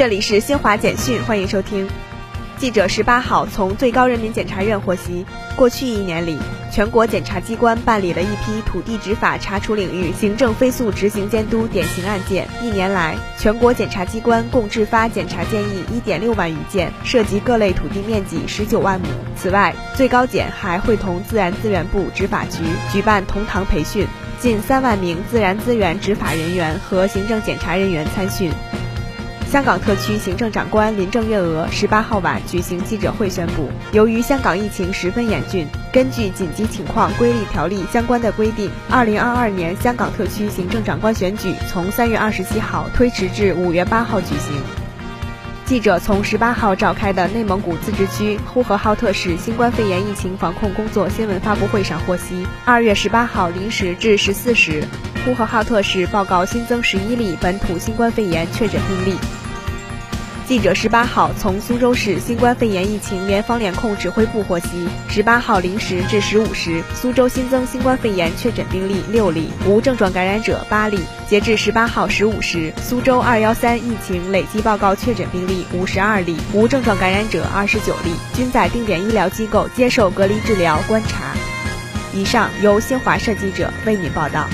这里是新华简讯，欢迎收听。记者十八号从最高人民检察院获悉，过去一年里，全国检察机关办理了一批土地执法查处领域行政飞速执行监督典型案件。一年来，全国检察机关共制发检察建议一点六万余件，涉及各类土地面积十九万亩。此外，最高检还会同自然资源部执法局举办同堂培训，近三万名自然资源执法人员和行政检查人员参训。香港特区行政长官林郑月娥十八号晚举行记者会宣布，由于香港疫情十分严峻，根据紧急情况规例条例相关的规定，二零二二年香港特区行政长官选举从三月二十七号推迟至五月八号举行。记者从十八号召开的内蒙古自治区呼和浩特市新冠肺炎疫情防控工作新闻发布会上获悉，二月十八号零时至十四时，呼和浩特市报告新增十一例本土新冠肺炎确诊病例。记者十八号从苏州市新冠肺炎疫情联防联控指挥部获悉，十八号零时至十五时，苏州新增新冠肺炎确诊病例六例，无症状感染者八例。截至十八号十五时，苏州二幺三疫情累计报告确诊病例五十二例，无症状感染者二十九例，均在定点医疗机构接受隔离治疗观察。以上由新华社记者为您报道。